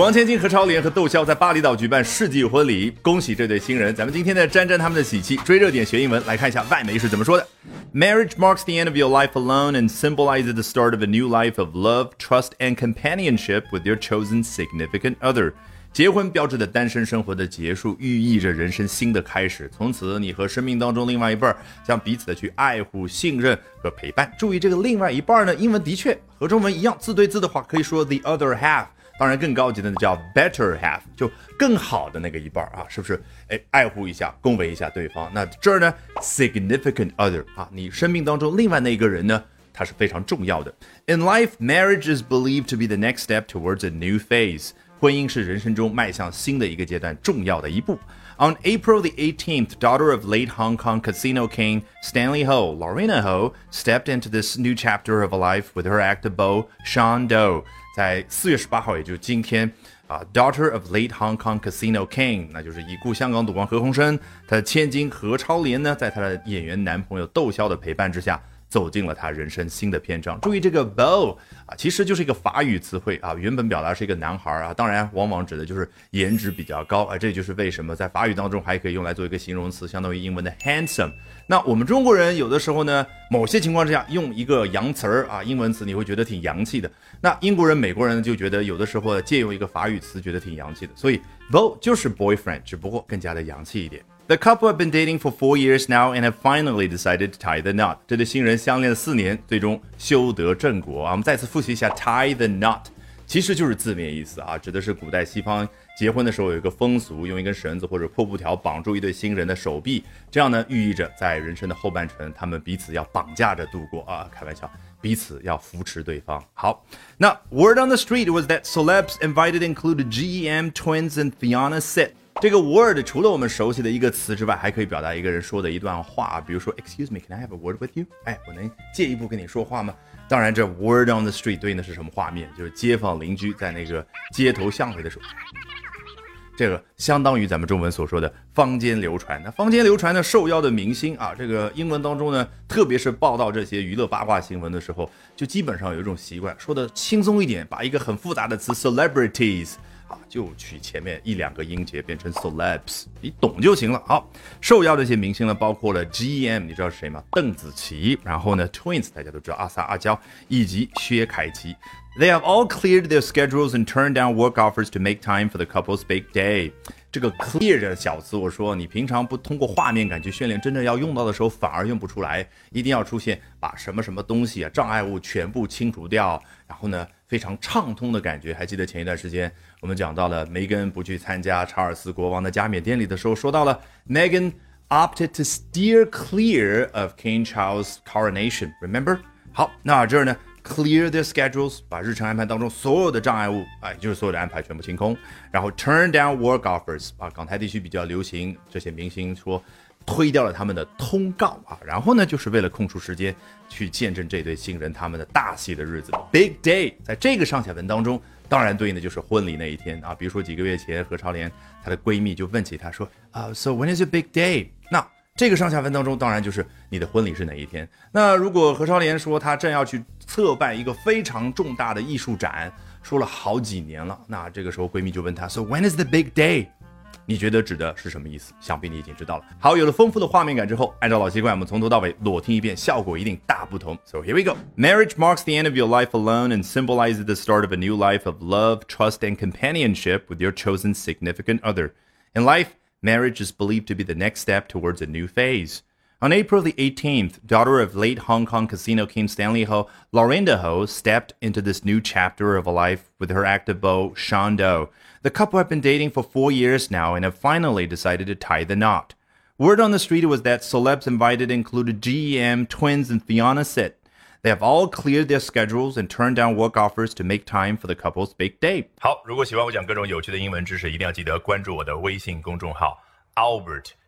王千金、何超莲和窦骁在巴厘岛举办世纪婚礼，恭喜这对新人。咱们今天呢，沾沾他们的喜气，追热点学英文，来看一下外媒是怎么说的。Marriage marks the end of your life alone and symbolizes the start of a new life of love, trust, and companionship with your chosen significant other. 结婚标志着单身生活的结束，寓意着人生新的开始。从此，你和生命当中另外一半将彼此的去爱护、信任和陪伴。注意，这个另外一半呢，英文的确和中文一样，字对字的话可以说 the other half。当然，更高级的呢叫 better half，就更好的那个一半啊，是不是？哎，爱护一下，恭维一下对方。那这儿呢，significant other 啊，你生命当中另外那一个人呢，他是非常重要的。In life, marriage is believed to be the next step towards a new phase。婚姻是人生中迈向新的一个阶段重要的一步。On April the 18th, daughter of late Hong Kong casino king Stanley Ho, Lorena Ho, stepped into this new chapter of a life with her actor beau Sean Doe. 在四月十八号，也就是今天啊，daughter of late Hong Kong casino king，那就是已故香港赌王何鸿燊，他的千金何超莲呢，在他的演员男朋友窦骁的陪伴之下。 走进了他人生新的篇章。注意这个 beau 啊，其实就是一个法语词汇啊，原本表达是一个男孩啊，当然往往指的就是颜值比较高啊。这就是为什么在法语当中还可以用来做一个形容词，相当于英文的 handsome。那我们中国人有的时候呢，某些情况之下用一个洋词儿啊，英文词你会觉得挺洋气的。那英国人、美国人就觉得有的时候借用一个法语词，觉得挺洋气的。所以 beau 就是 boyfriend，只不过更加的洋气一点。The couple have been dating for four years now and have finally decided to tie the knot。这对新人相恋了四年，最终修得正果啊！我们再次复习一下 tie the knot，其实就是字面意思啊，指的是古代西方结婚的时候有一个风俗，用一根绳子或者破布条绑住一对新人的手臂，这样呢，寓意着在人生的后半程，他们彼此要绑架着度过啊！开玩笑，彼此要扶持对方。好，那 word on the street was that celebs invited included GEM twins and Fiona Sit。 这个 word 除了我们熟悉的一个词之外，还可以表达一个人说的一段话，比如说 Excuse me, can I have a word with you？哎，我能借一步跟你说话吗？当然，这 word on the street 对应的是什么画面？就是街坊邻居在那个街头巷尾的时候，这个相当于咱们中文所说的坊间流传。那坊间流传的受邀的明星啊，这个英文当中呢，特别是报道这些娱乐八卦新闻的时候，就基本上有一种习惯，说的轻松一点，把一个很复杂的词 celebrities。啊，就取前面一两个音节变成 Soleps，你懂就行了。好，受邀的一些明星呢，包括了 GM，你知道是谁吗？邓紫棋。然后呢，Twins，大家都知道阿 sa 阿娇，以及薛凯琪。They have all cleared their schedules and turned down work offers to make time for the couple's big day。这个 clear 的小词，我说你平常不通过画面感去训练，真正要用到的时候反而用不出来，一定要出现把什么什么东西啊障碍物全部清除掉，然后呢非常畅通的感觉。还记得前一段时间我们讲到了梅根不去参加查尔斯国王的加冕典礼的时候，说到了 Megan opted to steer clear of King Charles' coronation。Remember？好，那这儿呢？Clear their schedules，把日程安排当中所有的障碍物，哎，就是所有的安排全部清空。然后 turn down work offers，啊，港台地区比较流行，这些明星说推掉了他们的通告啊。然后呢，就是为了空出时间去见证这对新人他们的大喜的日子，big day。在这个上下文当中，当然对应的就是婚礼那一天啊。比如说几个月前，何超莲她的闺蜜就问起她说，啊，So when is your big day？那这个上下文当中，当然就是你的婚礼是哪一天。那如果何超莲说她正要去策办一个非常重大的艺术展，说了好几年了，那这个时候闺蜜就问她：“So when is the big day？” 你觉得指的是什么意思？想必你已经知道了。好，有了丰富的画面感之后，按照老习惯，我们从头到尾裸听一遍，效果一定大不同。So here we go. Marriage marks the end of your life alone and symbolizes the start of a new life of love, trust, and companionship with your chosen significant other. In life, marriage is believed to be the next step towards a new phase. On April the 18th, daughter of late Hong Kong casino king Stanley Ho, Laurinda Ho stepped into this new chapter of a life with her active beau, Sean Doe. The couple have been dating for four years now and have finally decided to tie the knot. Word on the street was that celebs invited included GEM, Twins, and Fiona Sit. They have all cleared their schedules and turned down work offers to make time for the couple's big day. 好，如果喜欢我讲各种有趣的英文知识，一定要记得关注我的微信公众号 Albert